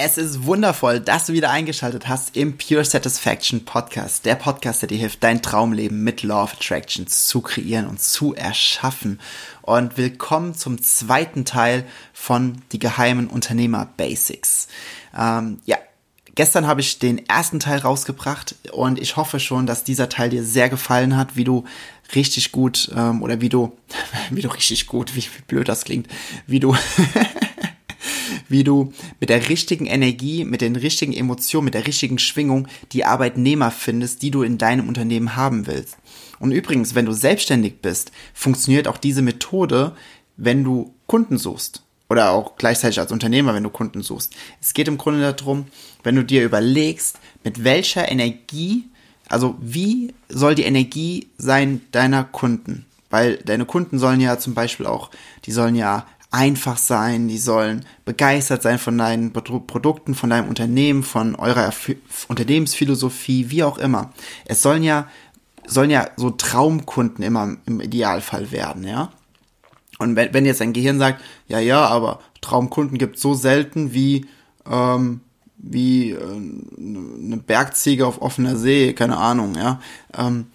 Es ist wundervoll, dass du wieder eingeschaltet hast im Pure Satisfaction Podcast. Der Podcast, der dir hilft, dein Traumleben mit Law of Attraction zu kreieren und zu erschaffen. Und willkommen zum zweiten Teil von Die geheimen Unternehmer Basics. Ähm, ja, Gestern habe ich den ersten Teil rausgebracht und ich hoffe schon, dass dieser Teil dir sehr gefallen hat, wie du richtig gut ähm, oder wie du, wie du richtig gut, wie, wie blöd das klingt, wie du wie du mit der richtigen Energie, mit den richtigen Emotionen, mit der richtigen Schwingung die Arbeitnehmer findest, die du in deinem Unternehmen haben willst. Und übrigens, wenn du selbstständig bist, funktioniert auch diese Methode, wenn du Kunden suchst. Oder auch gleichzeitig als Unternehmer, wenn du Kunden suchst. Es geht im Grunde darum, wenn du dir überlegst, mit welcher Energie, also wie soll die Energie sein deiner Kunden? Weil deine Kunden sollen ja zum Beispiel auch, die sollen ja einfach sein, die sollen begeistert sein von deinen Produkten, von deinem Unternehmen, von eurer Unternehmensphilosophie, wie auch immer. Es sollen ja, sollen ja so Traumkunden immer im Idealfall werden, ja. Und wenn, wenn jetzt dein Gehirn sagt, ja, ja, aber Traumkunden gibt so selten wie, ähm, wie äh, eine Bergziege auf offener See, keine Ahnung, ja, ähm,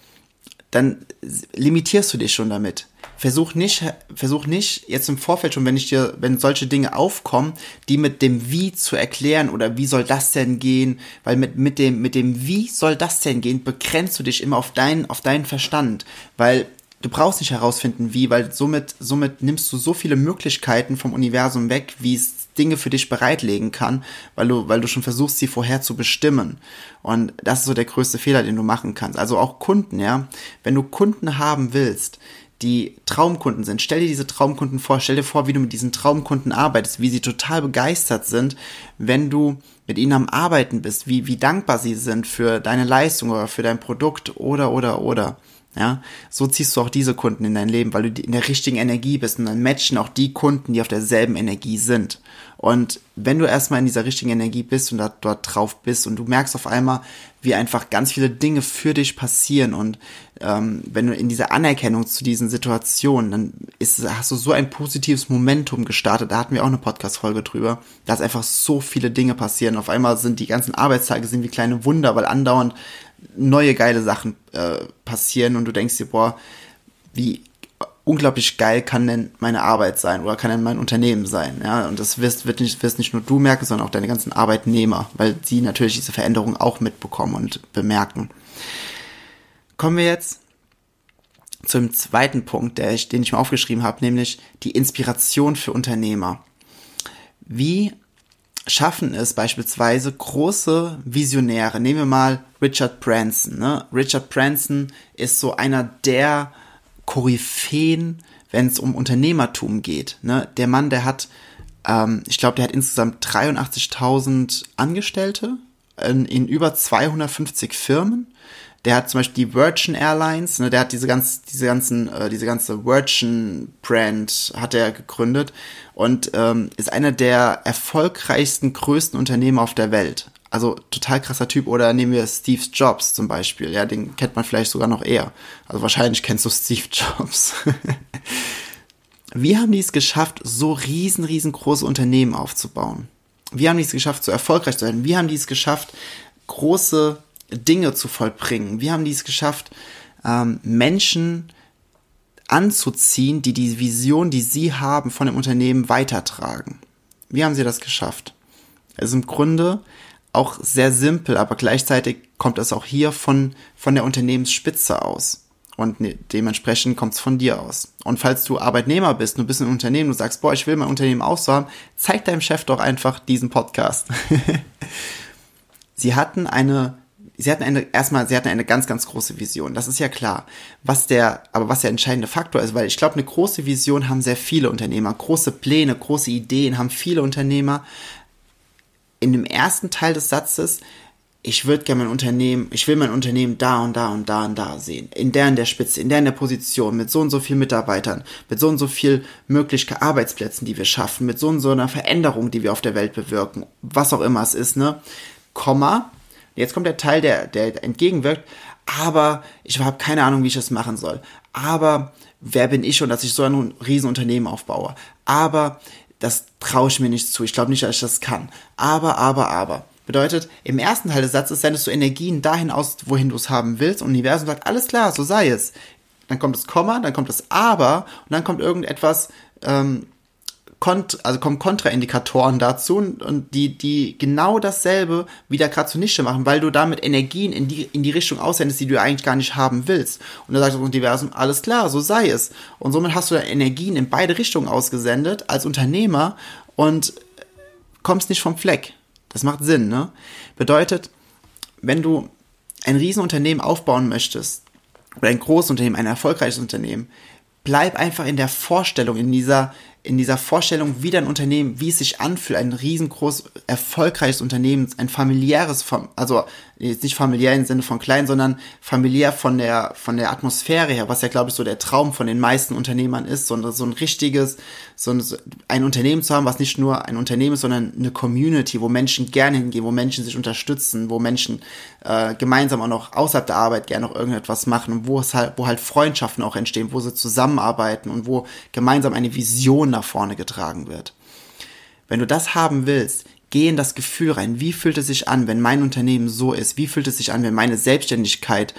dann limitierst du dich schon damit versuch nicht, versuch nicht jetzt im Vorfeld schon, wenn ich dir, wenn solche Dinge aufkommen, die mit dem Wie zu erklären oder wie soll das denn gehen, weil mit, mit dem, mit dem Wie soll das denn gehen, begrenzt du dich immer auf deinen, auf deinen Verstand, weil du brauchst nicht herausfinden, wie, weil somit, somit nimmst du so viele Möglichkeiten vom Universum weg, wie es Dinge für dich bereitlegen kann, weil du, weil du schon versuchst, sie vorher zu bestimmen. Und das ist so der größte Fehler, den du machen kannst. Also auch Kunden, ja. Wenn du Kunden haben willst, die Traumkunden sind. Stell dir diese Traumkunden vor, stell dir vor, wie du mit diesen Traumkunden arbeitest, wie sie total begeistert sind, wenn du mit ihnen am Arbeiten bist, wie, wie dankbar sie sind für deine Leistung oder für dein Produkt oder, oder, oder. Ja, so ziehst du auch diese Kunden in dein Leben, weil du in der richtigen Energie bist und dann matchen auch die Kunden, die auf derselben Energie sind. Und wenn du erstmal in dieser richtigen Energie bist und da, dort drauf bist und du merkst auf einmal, wie einfach ganz viele Dinge für dich passieren und ähm, wenn du in dieser Anerkennung zu diesen Situationen, dann ist, hast du so ein positives Momentum gestartet. Da hatten wir auch eine Podcast-Folge drüber, dass einfach so viele Dinge passieren. Auf einmal sind die ganzen Arbeitstage sind wie kleine Wunder, weil andauernd neue geile Sachen äh, passieren und du denkst dir, boah, wie unglaublich geil kann denn meine Arbeit sein oder kann denn mein Unternehmen sein, ja, und das wirst, wird nicht, wirst nicht nur du merken, sondern auch deine ganzen Arbeitnehmer, weil sie natürlich diese Veränderung auch mitbekommen und bemerken. Kommen wir jetzt zum zweiten Punkt, der ich, den ich mir aufgeschrieben habe, nämlich die Inspiration für Unternehmer. Wie schaffen es beispielsweise große Visionäre. Nehmen wir mal Richard Branson. Ne? Richard Branson ist so einer der Koryphäen, wenn es um Unternehmertum geht. Ne? Der Mann, der hat, ähm, ich glaube, der hat insgesamt 83.000 Angestellte in, in über 250 Firmen der hat zum Beispiel die Virgin Airlines, ne, der hat diese ganz, diese ganzen, äh, diese ganze Virgin Brand hat er gegründet und ähm, ist einer der erfolgreichsten, größten Unternehmer auf der Welt. Also total krasser Typ. Oder nehmen wir Steve Jobs zum Beispiel. Ja, den kennt man vielleicht sogar noch eher. Also wahrscheinlich kennst du Steve Jobs. Wie haben die es geschafft, so riesen, riesengroße Unternehmen aufzubauen? Wie haben die es geschafft, so erfolgreich zu werden? Wie haben die es geschafft, große Dinge zu vollbringen? Wie haben die es geschafft, ähm, Menschen anzuziehen, die die Vision, die sie haben, von dem Unternehmen weitertragen? Wie haben sie das geschafft? Es ist im Grunde auch sehr simpel, aber gleichzeitig kommt es auch hier von, von der Unternehmensspitze aus. Und ne, dementsprechend kommt es von dir aus. Und falls du Arbeitnehmer bist, du bist ein Unternehmen, du sagst, boah, ich will mein Unternehmen auch so haben, zeig deinem Chef doch einfach diesen Podcast. Sie hatten eine sie hatten eine, erstmal, sie hatten eine ganz, ganz große Vision. Das ist ja klar. Was der, aber was der entscheidende Faktor ist, weil ich glaube, eine große Vision haben sehr viele Unternehmer. Große Pläne, große Ideen haben viele Unternehmer. In dem ersten Teil des Satzes ich würde gerne mein Unternehmen, ich will mein Unternehmen da und da und da und da sehen. In der in der Spitze, in der in der Position, mit so und so viel Mitarbeitern, mit so und so viel möglichen Arbeitsplätzen, die wir schaffen, mit so und so einer Veränderung, die wir auf der Welt bewirken, was auch immer es ist, ne? Komma. Jetzt kommt der Teil, der, der entgegenwirkt, aber ich habe keine Ahnung, wie ich das machen soll. Aber wer bin ich schon, dass ich so ein Riesenunternehmen aufbaue? Aber das traue ich mir nicht zu. Ich glaube nicht, dass ich das kann. Aber, aber, aber. Bedeutet, im ersten Teil des Satzes sendest du Energien dahin aus, wohin du es haben willst. Und Universum sagt, alles klar, so sei es. Dann kommt das Komma, dann kommt das Aber und dann kommt irgendetwas, ähm, kont also kommen Kontraindikatoren dazu und, und, die, die genau dasselbe wieder gerade zunichte machen, weil du damit Energien in die, in die Richtung aussendest, die du eigentlich gar nicht haben willst. Und dann sagt das Universum, alles klar, so sei es. Und somit hast du dann Energien in beide Richtungen ausgesendet als Unternehmer und kommst nicht vom Fleck. Das macht Sinn, ne? Bedeutet, wenn du ein Riesenunternehmen aufbauen möchtest, oder ein großes Unternehmen, ein erfolgreiches Unternehmen, bleib einfach in der Vorstellung, in dieser, in dieser Vorstellung, wie dein Unternehmen, wie es sich anfühlt, ein riesengroß erfolgreiches Unternehmen, ein familiäres, also jetzt nicht familiär im Sinne von klein, sondern familiär von der, von der Atmosphäre her, was ja, glaube ich, so der Traum von den meisten Unternehmern ist, sondern so ein richtiges, so ein, ein Unternehmen zu haben, was nicht nur ein Unternehmen ist, sondern eine Community, wo Menschen gerne hingehen, wo Menschen sich unterstützen, wo Menschen äh, gemeinsam auch noch außerhalb der Arbeit gerne noch irgendetwas machen, wo es halt, wo halt Freundschaften auch entstehen, wo sie zusammenarbeiten und wo gemeinsam eine Vision nach vorne getragen wird. Wenn du das haben willst, geh in das Gefühl rein. Wie fühlt es sich an, wenn mein Unternehmen so ist? Wie fühlt es sich an, wenn meine Selbstständigkeit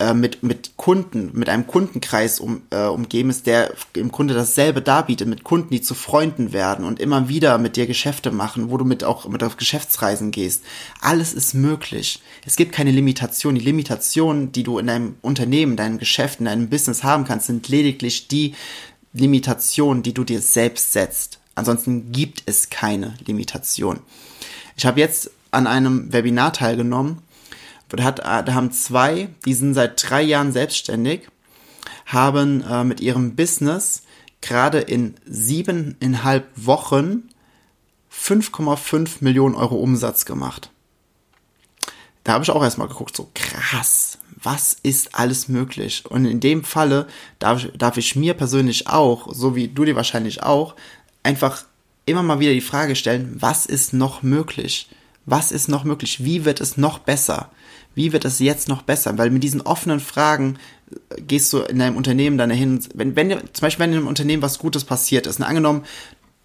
äh, mit, mit Kunden, mit einem Kundenkreis um, äh, umgeben ist, der im Grunde dasselbe darbietet, mit Kunden, die zu Freunden werden und immer wieder mit dir Geschäfte machen, wo du mit auch mit auf Geschäftsreisen gehst. Alles ist möglich. Es gibt keine Limitation. Die Limitationen, die du in deinem Unternehmen, deinem Geschäft, in deinem Business haben kannst, sind lediglich die Limitationen, die du dir selbst setzt. Ansonsten gibt es keine Limitation. Ich habe jetzt an einem Webinar teilgenommen. Da, hat, da haben zwei, die sind seit drei Jahren selbstständig, haben äh, mit ihrem Business gerade in siebeneinhalb Wochen 5,5 Millionen Euro Umsatz gemacht. Da habe ich auch erstmal geguckt, so krass, was ist alles möglich? Und in dem Falle darf, darf ich mir persönlich auch, so wie du dir wahrscheinlich auch, einfach immer mal wieder die Frage stellen, was ist noch möglich? Was ist noch möglich? Wie wird es noch besser? Wie wird es jetzt noch besser? Weil mit diesen offenen Fragen äh, gehst du in deinem Unternehmen dann dahin, wenn, wenn zum Beispiel wenn in einem Unternehmen was Gutes passiert ist, ne, angenommen,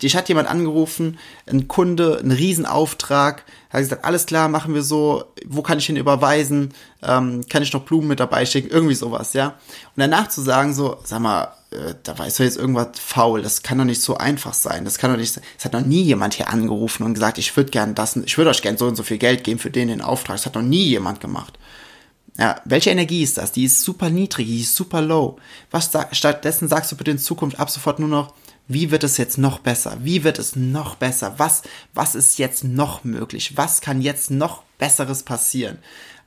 dich hat jemand angerufen, ein Kunde, ein Riesenauftrag, hat gesagt, alles klar, machen wir so, wo kann ich hin überweisen, ähm, kann ich noch Blumen mit dabei schicken, irgendwie sowas, ja. Und danach zu sagen so, sag mal, äh, da weiß doch jetzt irgendwas faul, das kann doch nicht so einfach sein, das kann doch nicht, es hat noch nie jemand hier angerufen und gesagt, ich würde gern das, ich würde euch gern so und so viel Geld geben für den, den Auftrag, das hat noch nie jemand gemacht. Ja, welche Energie ist das? Die ist super niedrig, die ist super low. Was stattdessen sagst du bitte in Zukunft ab sofort nur noch, wie wird es jetzt noch besser? Wie wird es noch besser? Was, was ist jetzt noch möglich? Was kann jetzt noch Besseres passieren?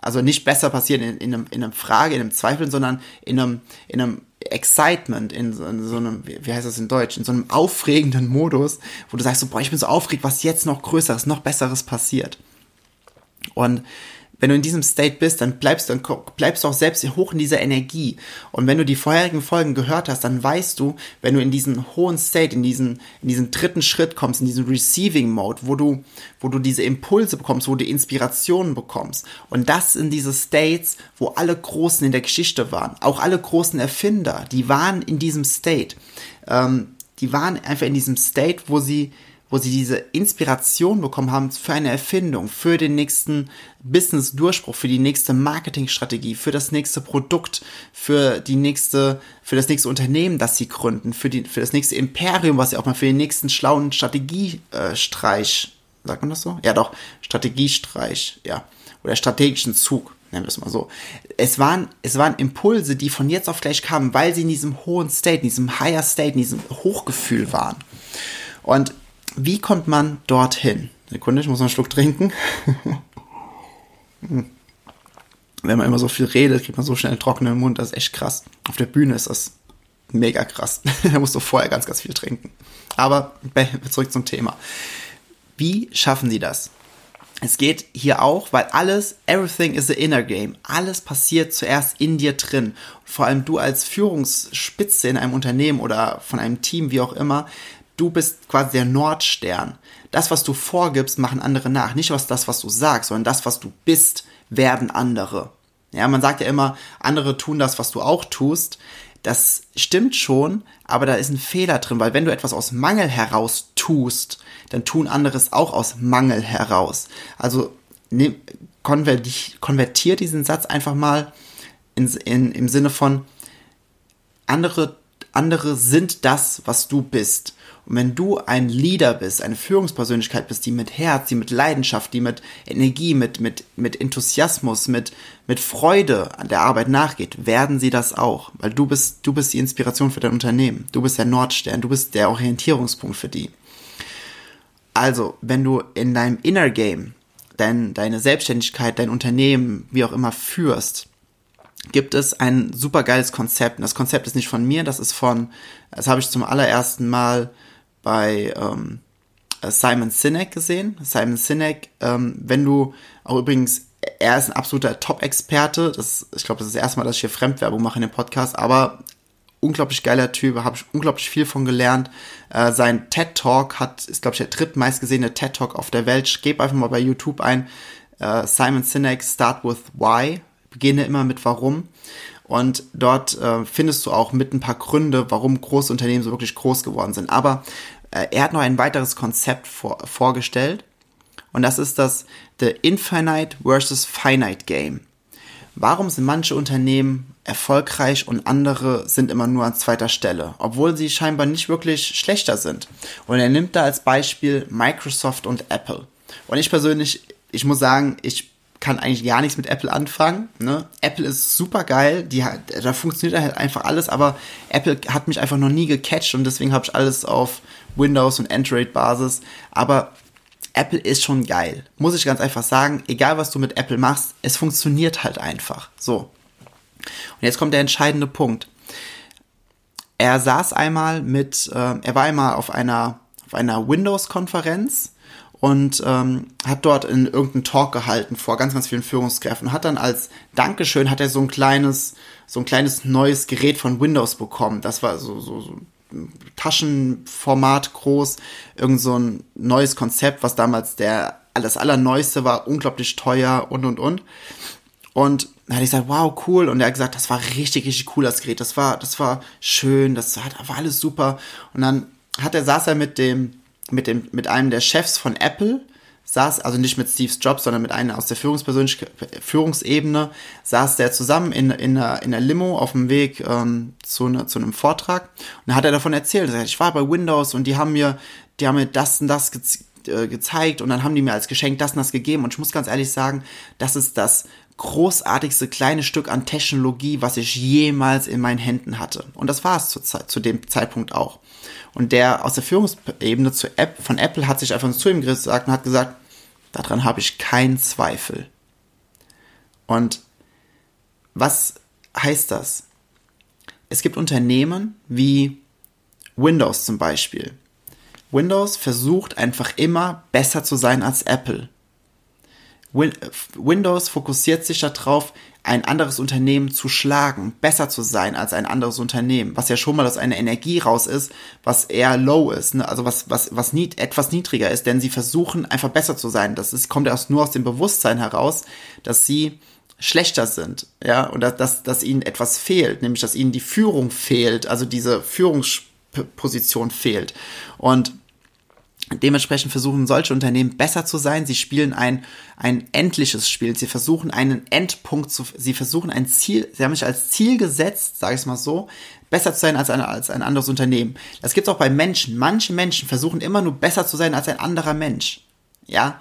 Also nicht besser passieren in, in, einem, in einem Frage, in einem Zweifel, sondern in einem, in einem Excitement, in so, in so einem, wie heißt das in Deutsch, in so einem aufregenden Modus, wo du sagst so, boah, ich bin so aufgeregt, was jetzt noch Größeres, noch Besseres passiert. Und wenn du in diesem State bist, dann bleibst du, bleibst du auch selbst hoch in dieser Energie. Und wenn du die vorherigen Folgen gehört hast, dann weißt du, wenn du in diesen hohen State, in diesen, in diesen dritten Schritt kommst, in diesen Receiving Mode, wo du, wo du diese Impulse bekommst, wo du Inspirationen bekommst. Und das sind diese States, wo alle Großen in der Geschichte waren. Auch alle großen Erfinder, die waren in diesem State. Ähm, die waren einfach in diesem State, wo sie, wo sie diese Inspiration bekommen haben für eine Erfindung, für den nächsten Business-Durchbruch, für die nächste Marketingstrategie, für das nächste Produkt, für die nächste, für das nächste Unternehmen, das sie gründen, für die, für das nächste Imperium, was sie auch mal für den nächsten schlauen Strategiestreich, sagt man das so? Ja, doch, Strategiestreich, ja, oder strategischen Zug nennen wir es mal so. Es waren, es waren Impulse, die von jetzt auf gleich kamen, weil sie in diesem hohen State, in diesem higher State, in diesem Hochgefühl waren. Und wie kommt man dorthin? Sekunde, ich muss noch einen Schluck trinken. wenn man immer so viel redet, kriegt man so schnell einen trockenen Mund, das ist echt krass. Auf der Bühne ist das mega krass. da musst du vorher ganz, ganz viel trinken. Aber zurück zum Thema. Wie schaffen sie das? Es geht hier auch, weil alles, everything is the inner game. Alles passiert zuerst in dir drin. Vor allem du als Führungsspitze in einem Unternehmen oder von einem Team, wie auch immer, du bist quasi der Nordstern. Das, was du vorgibst, machen andere nach. Nicht was das, was du sagst, sondern das, was du bist, werden andere. Ja, man sagt ja immer, andere tun das, was du auch tust. Das stimmt schon, aber da ist ein Fehler drin, weil wenn du etwas aus Mangel heraus tust, dann tun andere es auch aus Mangel heraus. Also ne, konvertier diesen Satz einfach mal in, in, im Sinne von andere, andere sind das, was du bist. Und wenn du ein Leader bist, eine Führungspersönlichkeit bist, die mit Herz, die mit Leidenschaft, die mit Energie, mit, mit, mit Enthusiasmus, mit, mit Freude an der Arbeit nachgeht, werden sie das auch. Weil du bist, du bist die Inspiration für dein Unternehmen. Du bist der Nordstern. Du bist der Orientierungspunkt für die. Also, wenn du in deinem Inner Game dein, deine Selbstständigkeit, dein Unternehmen, wie auch immer führst, gibt es ein super geiles Konzept. Das Konzept ist nicht von mir, das ist von, das habe ich zum allerersten Mal bei ähm, äh, Simon Sinek gesehen. Simon Sinek, ähm, wenn du auch übrigens, er ist ein absoluter Top-Experte. ich glaube, das ist das erste Mal, dass ich hier Fremdwerbung mache in dem Podcast, aber unglaublich geiler Typ, habe ich unglaublich viel von gelernt. Äh, sein TED Talk hat, ist glaube ich der drittmeistgesehene TED Talk auf der Welt. Gebe einfach mal bei YouTube ein. Äh, Simon Sinek Start with Why. Beginne immer mit Warum. Und dort äh, findest du auch mit ein paar Gründe, warum große Unternehmen so wirklich groß geworden sind. Aber äh, er hat noch ein weiteres Konzept vor, vorgestellt. Und das ist das The Infinite versus Finite Game. Warum sind manche Unternehmen erfolgreich und andere sind immer nur an zweiter Stelle, obwohl sie scheinbar nicht wirklich schlechter sind? Und er nimmt da als Beispiel Microsoft und Apple. Und ich persönlich, ich muss sagen, ich kann eigentlich gar nichts mit Apple anfangen. Ne? Apple ist super geil, die, da funktioniert halt einfach alles, aber Apple hat mich einfach noch nie gecatcht und deswegen habe ich alles auf Windows und Android-Basis. Aber Apple ist schon geil, muss ich ganz einfach sagen. Egal was du mit Apple machst, es funktioniert halt einfach. So. Und jetzt kommt der entscheidende Punkt. Er saß einmal mit, äh, er war einmal auf einer auf einer Windows-Konferenz und ähm, hat dort in irgendeinen Talk gehalten vor ganz, ganz vielen Führungskräften. Hat dann als Dankeschön hat er so ein kleines, so ein kleines neues Gerät von Windows bekommen. Das war so, so, so Taschenformat groß, irgend so ein neues Konzept, was damals der das allerneueste war, unglaublich teuer und und und. Und dann hatte ich gesagt, wow, cool. Und er hat gesagt, das war richtig, richtig cool, das Gerät. Das war, das war schön, das war alles super. Und dann hat er, saß er mit dem, mit, dem, mit einem der Chefs von Apple, saß, also nicht mit Steve Jobs, sondern mit einem aus der Führungsebene, saß der zusammen in, in, einer, in einer Limo auf dem Weg ähm, zu, ne, zu einem Vortrag. Und hat er davon erzählt, er ich war bei Windows und die haben mir, die haben mir das und das ge äh, gezeigt und dann haben die mir als Geschenk das und das gegeben. Und ich muss ganz ehrlich sagen, das ist das großartigste kleine Stück an Technologie, was ich jemals in meinen Händen hatte. Und das war es zu, zu dem Zeitpunkt auch. Und der aus der Führungsebene zu App, von Apple hat sich einfach zu ihm gesagt und hat gesagt, daran habe ich keinen Zweifel. Und was heißt das? Es gibt Unternehmen wie Windows zum Beispiel. Windows versucht einfach immer besser zu sein als Apple. Windows fokussiert sich darauf, ein anderes Unternehmen zu schlagen, besser zu sein als ein anderes Unternehmen, was ja schon mal aus einer Energie raus ist, was eher low ist, ne? also was, was, was niet, etwas niedriger ist, denn sie versuchen einfach besser zu sein. Das ist, kommt erst nur aus dem Bewusstsein heraus, dass sie schlechter sind, ja, und dass, dass, dass ihnen etwas fehlt, nämlich dass ihnen die Führung fehlt, also diese Führungsposition fehlt. Und Dementsprechend versuchen solche Unternehmen besser zu sein. Sie spielen ein, ein endliches Spiel. Sie versuchen einen Endpunkt zu, sie versuchen ein Ziel, sie haben sich als Ziel gesetzt, sage ich mal so, besser zu sein als ein, als ein anderes Unternehmen. Das gibt's auch bei Menschen. Manche Menschen versuchen immer nur besser zu sein als ein anderer Mensch. Ja.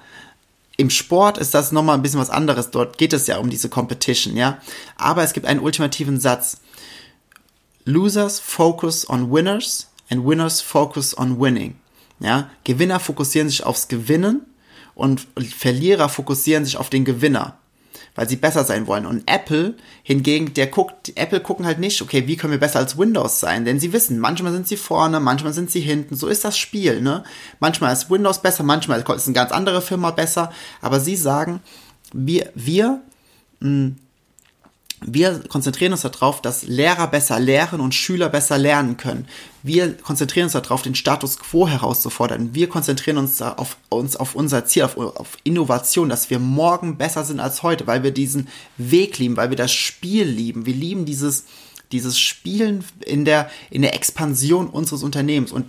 Im Sport ist das nochmal ein bisschen was anderes. Dort geht es ja um diese Competition, ja. Aber es gibt einen ultimativen Satz. Losers focus on winners and winners focus on winning. Ja, Gewinner fokussieren sich aufs Gewinnen und Verlierer fokussieren sich auf den Gewinner. weil sie besser sein wollen. Und Apple hingegen, der guckt, Apple gucken halt nicht, okay, wie können wir besser als Windows sein? Denn sie wissen, manchmal sind sie vorne, manchmal sind sie hinten. So ist das Spiel, ne? Manchmal ist Windows besser, manchmal ist eine ganz andere Firma besser. Aber sie sagen, wir, wir, mh, hm, wir konzentrieren uns darauf, dass Lehrer besser lehren und Schüler besser lernen können. Wir konzentrieren uns darauf, den Status quo herauszufordern. Wir konzentrieren uns auf, uns auf unser Ziel, auf, auf Innovation, dass wir morgen besser sind als heute, weil wir diesen Weg lieben, weil wir das Spiel lieben. Wir lieben dieses, dieses Spielen in der, in der Expansion unseres Unternehmens. Und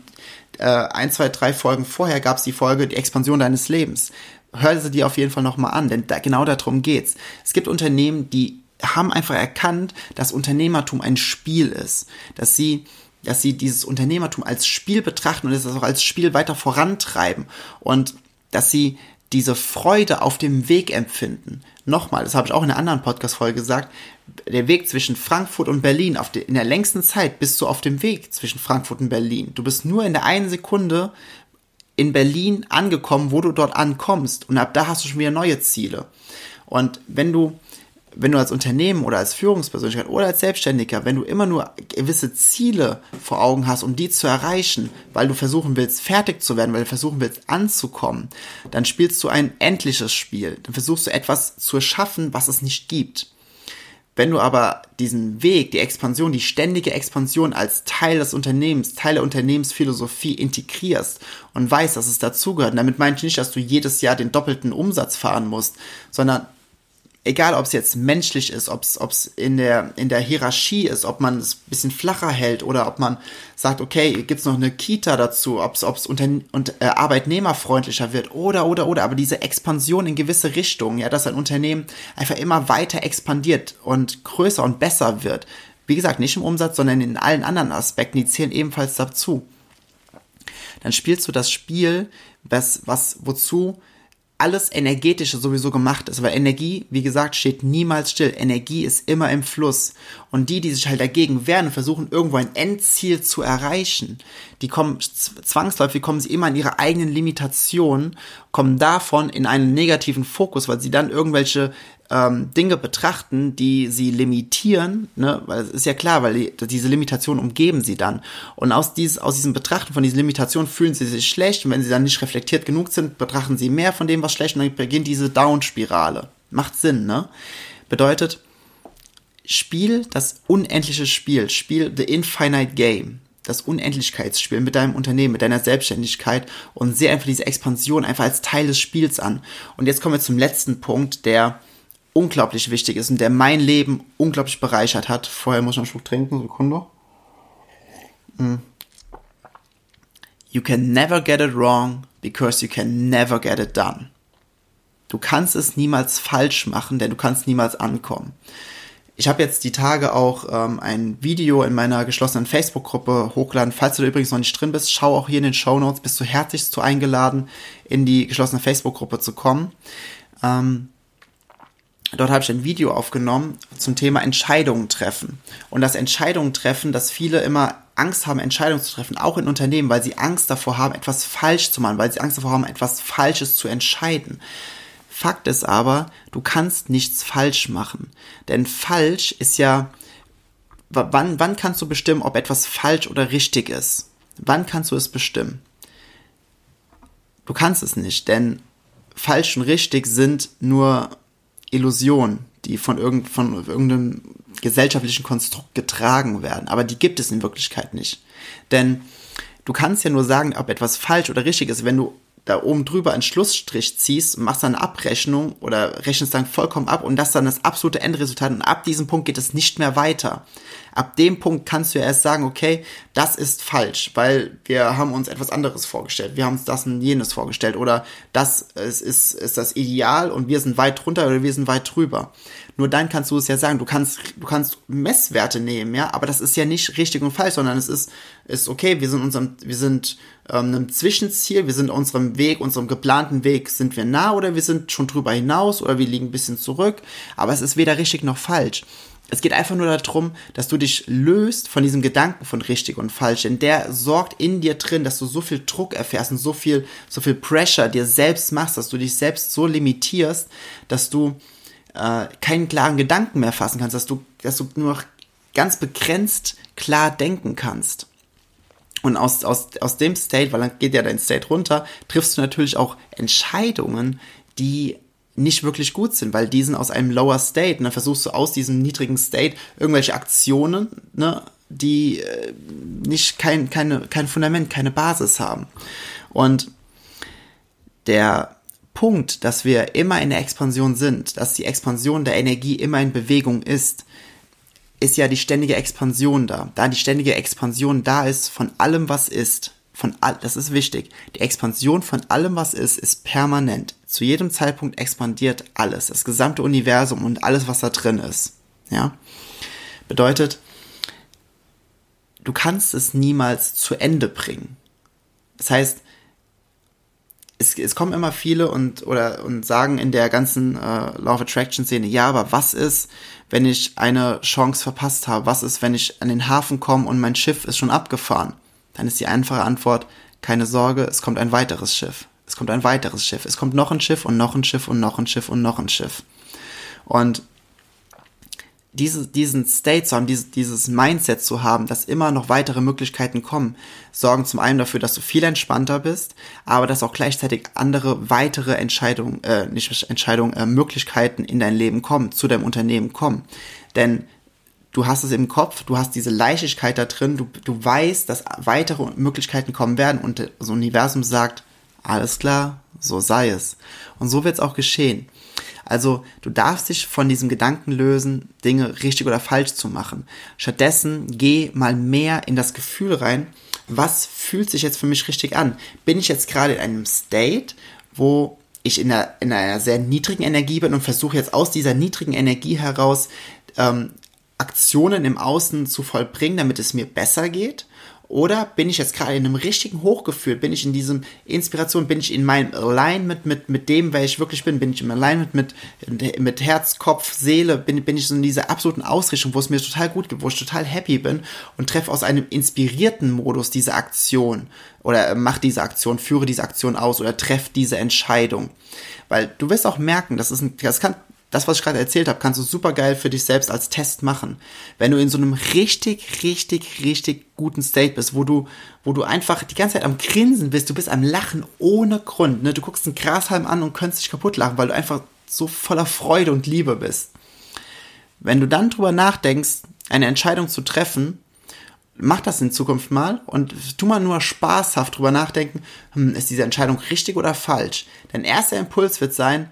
äh, ein, zwei, drei Folgen vorher gab es die Folge Die Expansion deines Lebens. Hör sie dir auf jeden Fall nochmal an, denn da, genau darum geht's. Es gibt Unternehmen, die haben einfach erkannt, dass Unternehmertum ein Spiel ist, dass sie dass sie dieses Unternehmertum als Spiel betrachten und es auch als Spiel weiter vorantreiben und dass sie diese Freude auf dem Weg empfinden. Nochmal, das habe ich auch in einer anderen Podcast-Folge gesagt, der Weg zwischen Frankfurt und Berlin, de, in der längsten Zeit bist du auf dem Weg zwischen Frankfurt und Berlin. Du bist nur in der einen Sekunde in Berlin angekommen, wo du dort ankommst und ab da hast du schon wieder neue Ziele. Und wenn du wenn du als Unternehmen oder als Führungspersönlichkeit oder als Selbstständiger, wenn du immer nur gewisse Ziele vor Augen hast, um die zu erreichen, weil du versuchen willst, fertig zu werden, weil du versuchen willst, anzukommen, dann spielst du ein endliches Spiel. Dann versuchst du etwas zu erschaffen, was es nicht gibt. Wenn du aber diesen Weg, die Expansion, die ständige Expansion als Teil des Unternehmens, Teil der Unternehmensphilosophie integrierst und weißt, dass es dazugehört, damit meine ich nicht, dass du jedes Jahr den doppelten Umsatz fahren musst, sondern egal ob es jetzt menschlich ist, ob es in der, in der Hierarchie ist, ob man es ein bisschen flacher hält oder ob man sagt, okay, gibt es noch eine Kita dazu, ob es und, äh, arbeitnehmerfreundlicher wird oder, oder, oder, aber diese Expansion in gewisse Richtungen, ja, dass ein Unternehmen einfach immer weiter expandiert und größer und besser wird. Wie gesagt, nicht im Umsatz, sondern in allen anderen Aspekten, die zählen ebenfalls dazu. Dann spielst du das Spiel, was, was, wozu alles Energetische sowieso gemacht ist. Weil Energie, wie gesagt, steht niemals still. Energie ist immer im Fluss. Und die, die sich halt dagegen wehren versuchen, irgendwo ein Endziel zu erreichen, die kommen zwangsläufig, kommen sie immer in ihre eigenen Limitationen, kommen davon in einen negativen Fokus, weil sie dann irgendwelche ähm, Dinge betrachten, die sie limitieren, ne, weil es ist ja klar, weil die, diese Limitationen umgeben sie dann. Und aus, dieses, aus diesem Betrachten von diesen Limitationen fühlen sie sich schlecht und wenn sie dann nicht reflektiert genug sind, betrachten sie mehr von dem, was schlecht und dann beginnt diese Down-Spirale. Macht Sinn, ne? Bedeutet, Spiel das unendliche Spiel, Spiel the infinite game das Unendlichkeitsspiel mit deinem Unternehmen, mit deiner Selbstständigkeit und sehe einfach diese Expansion einfach als Teil des Spiels an. Und jetzt kommen wir zum letzten Punkt, der unglaublich wichtig ist und der mein Leben unglaublich bereichert hat. Vorher muss ich noch einen Schluck trinken, Sekunde. Mm. You can never get it wrong because you can never get it done. Du kannst es niemals falsch machen, denn du kannst niemals ankommen. Ich habe jetzt die Tage auch ähm, ein Video in meiner geschlossenen Facebook-Gruppe hochgeladen. Falls du da übrigens noch nicht drin bist, schau auch hier in den Show Notes. Bist du herzlichst zu eingeladen, in die geschlossene Facebook-Gruppe zu kommen. Ähm, Dort habe ich ein Video aufgenommen zum Thema Entscheidungen treffen. Und das Entscheidungen treffen, dass viele immer Angst haben, Entscheidungen zu treffen, auch in Unternehmen, weil sie Angst davor haben, etwas falsch zu machen, weil sie Angst davor haben, etwas Falsches zu entscheiden. Fakt ist aber, du kannst nichts falsch machen. Denn falsch ist ja, wann, wann kannst du bestimmen, ob etwas falsch oder richtig ist? Wann kannst du es bestimmen? Du kannst es nicht, denn falsch und richtig sind nur Illusion, die von, irgend, von irgendeinem gesellschaftlichen Konstrukt getragen werden. Aber die gibt es in Wirklichkeit nicht. Denn du kannst ja nur sagen, ob etwas falsch oder richtig ist, wenn du da oben drüber einen Schlussstrich ziehst machst dann eine Abrechnung oder rechnest dann vollkommen ab und das dann das absolute Endresultat und ab diesem Punkt geht es nicht mehr weiter. Ab dem Punkt kannst du ja erst sagen, okay, das ist falsch, weil wir haben uns etwas anderes vorgestellt. Wir haben uns das und jenes vorgestellt oder das ist, ist, ist das Ideal und wir sind weit drunter oder wir sind weit drüber. Nur dann kannst du es ja sagen. Du kannst, du kannst Messwerte nehmen, ja, aber das ist ja nicht richtig und falsch, sondern es ist, ist okay, wir sind unserem, wir sind ähm, einem Zwischenziel, wir sind unserem Weg, unserem geplanten Weg, sind wir nah oder wir sind schon drüber hinaus oder wir liegen ein bisschen zurück, aber es ist weder richtig noch falsch. Es geht einfach nur darum, dass du dich löst von diesem Gedanken von richtig und falsch, denn der sorgt in dir drin, dass du so viel Druck erfährst und so viel, so viel Pressure dir selbst machst, dass du dich selbst so limitierst, dass du äh, keinen klaren Gedanken mehr fassen kannst, dass du, dass du nur noch ganz begrenzt klar denken kannst. Und aus, aus, aus dem State, weil dann geht ja dein State runter, triffst du natürlich auch Entscheidungen, die nicht wirklich gut sind, weil die sind aus einem Lower State. Und dann versuchst du aus diesem niedrigen State irgendwelche Aktionen, ne, die äh, nicht kein, keine, kein Fundament, keine Basis haben. Und der Punkt, dass wir immer in der Expansion sind, dass die Expansion der Energie immer in Bewegung ist, ist ja die ständige Expansion da. Da die ständige Expansion da ist von allem, was ist, von all, das ist wichtig. Die Expansion von allem, was ist, ist permanent. Zu jedem Zeitpunkt expandiert alles, das gesamte Universum und alles, was da drin ist. Ja? Bedeutet, du kannst es niemals zu Ende bringen. Das heißt, es, es kommen immer viele und oder und sagen in der ganzen äh, Law of Attraction Szene, ja, aber was ist, wenn ich eine Chance verpasst habe? Was ist, wenn ich an den Hafen komme und mein Schiff ist schon abgefahren? Dann ist die einfache Antwort, keine Sorge, es kommt ein weiteres Schiff. Es kommt ein weiteres Schiff. Es kommt noch ein Schiff und noch ein Schiff und noch ein Schiff und noch ein Schiff. Und diese, diesen State zu haben, dieses, dieses Mindset zu haben, dass immer noch weitere Möglichkeiten kommen, sorgen zum einen dafür, dass du viel entspannter bist, aber dass auch gleichzeitig andere weitere Entscheidungen, äh, nicht Entscheidungen, äh, Möglichkeiten in dein Leben kommen, zu deinem Unternehmen kommen. Denn du hast es im Kopf, du hast diese Leichtigkeit da drin, du, du weißt, dass weitere Möglichkeiten kommen werden und das Universum sagt, alles klar, so sei es. Und so wird es auch geschehen. Also du darfst dich von diesem Gedanken lösen, Dinge richtig oder falsch zu machen. Stattdessen geh mal mehr in das Gefühl rein, was fühlt sich jetzt für mich richtig an? Bin ich jetzt gerade in einem State, wo ich in einer, in einer sehr niedrigen Energie bin und versuche jetzt aus dieser niedrigen Energie heraus ähm, Aktionen im Außen zu vollbringen, damit es mir besser geht? Oder bin ich jetzt gerade in einem richtigen Hochgefühl? Bin ich in diesem Inspiration? Bin ich in meinem Alignment mit, mit dem, wer ich wirklich bin? Bin ich im Alignment mit, mit Herz, Kopf, Seele? Bin, bin ich so in dieser absoluten Ausrichtung, wo es mir total gut geht, wo ich total happy bin und treffe aus einem inspirierten Modus diese Aktion oder mache diese Aktion, führe diese Aktion aus oder treffe diese Entscheidung? Weil du wirst auch merken, das ist ein, das kann das, was ich gerade erzählt habe, kannst du super geil für dich selbst als Test machen. Wenn du in so einem richtig, richtig, richtig guten State bist, wo du, wo du einfach die ganze Zeit am Grinsen bist, du bist am Lachen ohne Grund. Ne? Du guckst einen Grashalm an und könntest dich kaputt lachen, weil du einfach so voller Freude und Liebe bist. Wenn du dann drüber nachdenkst, eine Entscheidung zu treffen, mach das in Zukunft mal und tu mal nur spaßhaft drüber nachdenken, hm, ist diese Entscheidung richtig oder falsch? Dein erster Impuls wird sein,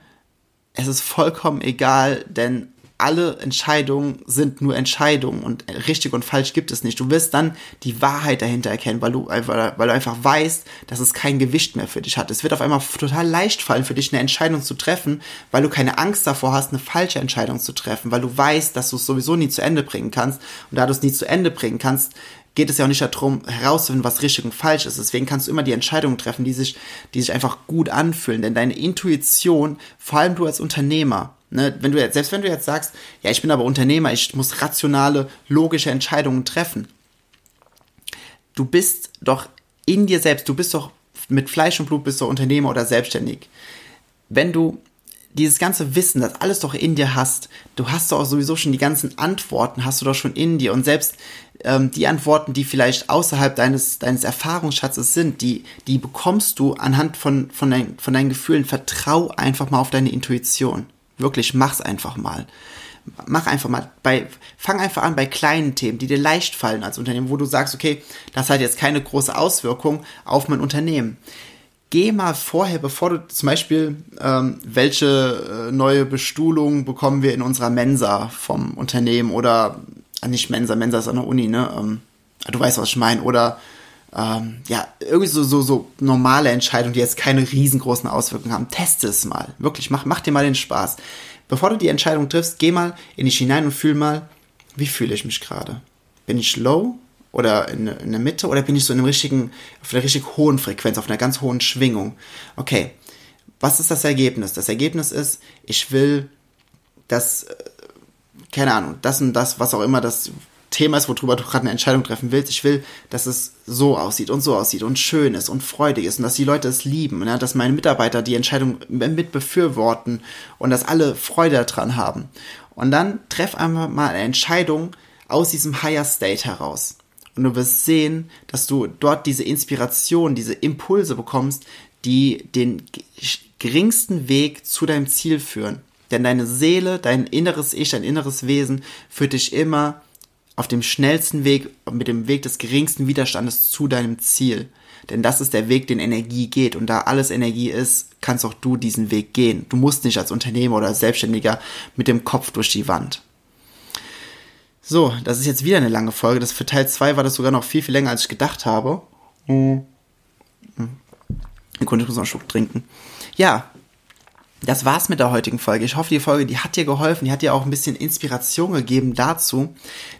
es ist vollkommen egal, denn alle Entscheidungen sind nur Entscheidungen und richtig und falsch gibt es nicht. Du wirst dann die Wahrheit dahinter erkennen, weil du, weil, weil du einfach weißt, dass es kein Gewicht mehr für dich hat. Es wird auf einmal total leicht fallen für dich, eine Entscheidung zu treffen, weil du keine Angst davor hast, eine falsche Entscheidung zu treffen, weil du weißt, dass du es sowieso nie zu Ende bringen kannst. Und da du es nie zu Ende bringen kannst, geht es ja auch nicht darum, herauszufinden, was richtig und falsch ist. Deswegen kannst du immer die Entscheidungen treffen, die sich, die sich einfach gut anfühlen. Denn deine Intuition, vor allem du als Unternehmer, ne, wenn du jetzt, selbst wenn du jetzt sagst, ja, ich bin aber Unternehmer, ich muss rationale, logische Entscheidungen treffen. Du bist doch in dir selbst, du bist doch mit Fleisch und Blut bist du Unternehmer oder selbstständig. Wenn du dieses ganze Wissen, das alles doch in dir hast, du hast doch sowieso schon die ganzen Antworten, hast du doch schon in dir und selbst ähm, die Antworten, die vielleicht außerhalb deines, deines Erfahrungsschatzes sind, die, die bekommst du anhand von, von, dein, von deinen Gefühlen. Vertrau einfach mal auf deine Intuition. Wirklich, mach's einfach mal. Mach einfach mal bei, fang einfach an bei kleinen Themen, die dir leicht fallen als Unternehmen, wo du sagst, okay, das hat jetzt keine große Auswirkung auf mein Unternehmen geh mal vorher, bevor du zum Beispiel, ähm, welche äh, neue Bestuhlung bekommen wir in unserer Mensa vom Unternehmen oder äh, nicht Mensa, Mensa ist an der Uni, ne? Ähm, du weißt, was ich meine. Oder ähm, ja, irgendwie so, so, so normale Entscheidungen, die jetzt keine riesengroßen Auswirkungen haben. Teste es mal. Wirklich, mach, mach dir mal den Spaß. Bevor du die Entscheidung triffst, geh mal in dich hinein und fühl mal, wie fühle ich mich gerade? Bin ich low? Oder in, in der Mitte oder bin ich so in einem richtigen, auf einer richtig hohen Frequenz, auf einer ganz hohen Schwingung? Okay, was ist das Ergebnis? Das Ergebnis ist, ich will das, äh, keine Ahnung, das und das, was auch immer das Thema ist, worüber du gerade eine Entscheidung treffen willst. Ich will, dass es so aussieht und so aussieht und schön ist und freudig ist und dass die Leute es lieben, ja, dass meine Mitarbeiter die Entscheidung mit befürworten und dass alle Freude daran haben. Und dann treff einfach mal eine Entscheidung aus diesem Higher State heraus. Und du wirst sehen, dass du dort diese Inspiration, diese Impulse bekommst, die den geringsten Weg zu deinem Ziel führen. Denn deine Seele, dein inneres Ich, dein inneres Wesen führt dich immer auf dem schnellsten Weg, mit dem Weg des geringsten Widerstandes zu deinem Ziel. Denn das ist der Weg, den Energie geht. Und da alles Energie ist, kannst auch du diesen Weg gehen. Du musst nicht als Unternehmer oder Selbstständiger mit dem Kopf durch die Wand. So, das ist jetzt wieder eine lange Folge. Das für Teil 2 war das sogar noch viel, viel länger, als ich gedacht habe. Mhm. Ich konnte noch einen Schluck trinken. Ja, das war's mit der heutigen Folge. Ich hoffe, die Folge, die hat dir geholfen, die hat dir auch ein bisschen Inspiration gegeben dazu,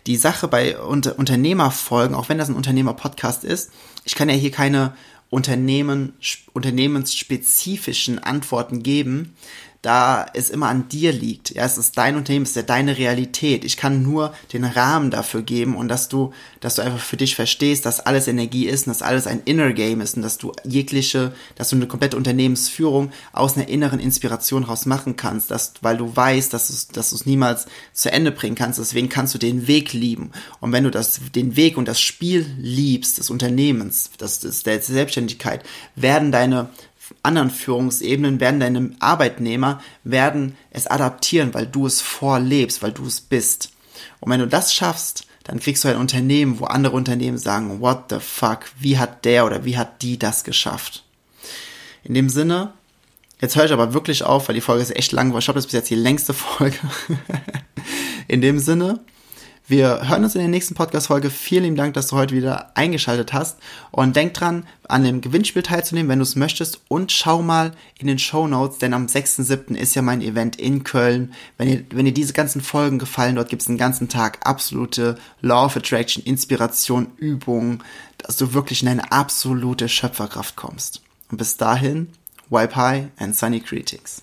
die Sache bei Unter Unternehmerfolgen, auch wenn das ein Unternehmer-Podcast ist, ich kann ja hier keine Unternehmen, unternehmensspezifischen Antworten geben, da es immer an dir liegt. Ja, es ist dein Unternehmen, es ist ja deine Realität. Ich kann nur den Rahmen dafür geben und dass du, dass du einfach für dich verstehst, dass alles Energie ist und dass alles ein Inner Game ist und dass du jegliche, dass du eine komplette Unternehmensführung aus einer inneren Inspiration raus machen kannst, dass, weil du weißt, dass du es, dass es niemals zu Ende bringen kannst. Deswegen kannst du den Weg lieben. Und wenn du das, den Weg und das Spiel liebst, des Unternehmens, das, das der Selbstständigkeit, werden deine anderen Führungsebenen werden deine Arbeitnehmer werden es adaptieren, weil du es vorlebst, weil du es bist. Und wenn du das schaffst, dann kriegst du ein Unternehmen, wo andere Unternehmen sagen, what the fuck, wie hat der oder wie hat die das geschafft? In dem Sinne, jetzt höre ich aber wirklich auf, weil die Folge ist echt lang, ich glaube, das ist bis jetzt die längste Folge. In dem Sinne, wir hören uns in der nächsten Podcast-Folge. Vielen lieben Dank, dass du heute wieder eingeschaltet hast. Und denk dran, an dem Gewinnspiel teilzunehmen, wenn du es möchtest. Und schau mal in den Show Notes, denn am 6.7. ist ja mein Event in Köln. Wenn dir, wenn dir diese ganzen Folgen gefallen, dort gibt es den ganzen Tag absolute Law of Attraction, Inspiration, Übungen, dass du wirklich in eine absolute Schöpferkraft kommst. Und bis dahin, wipe high and sunny greetings.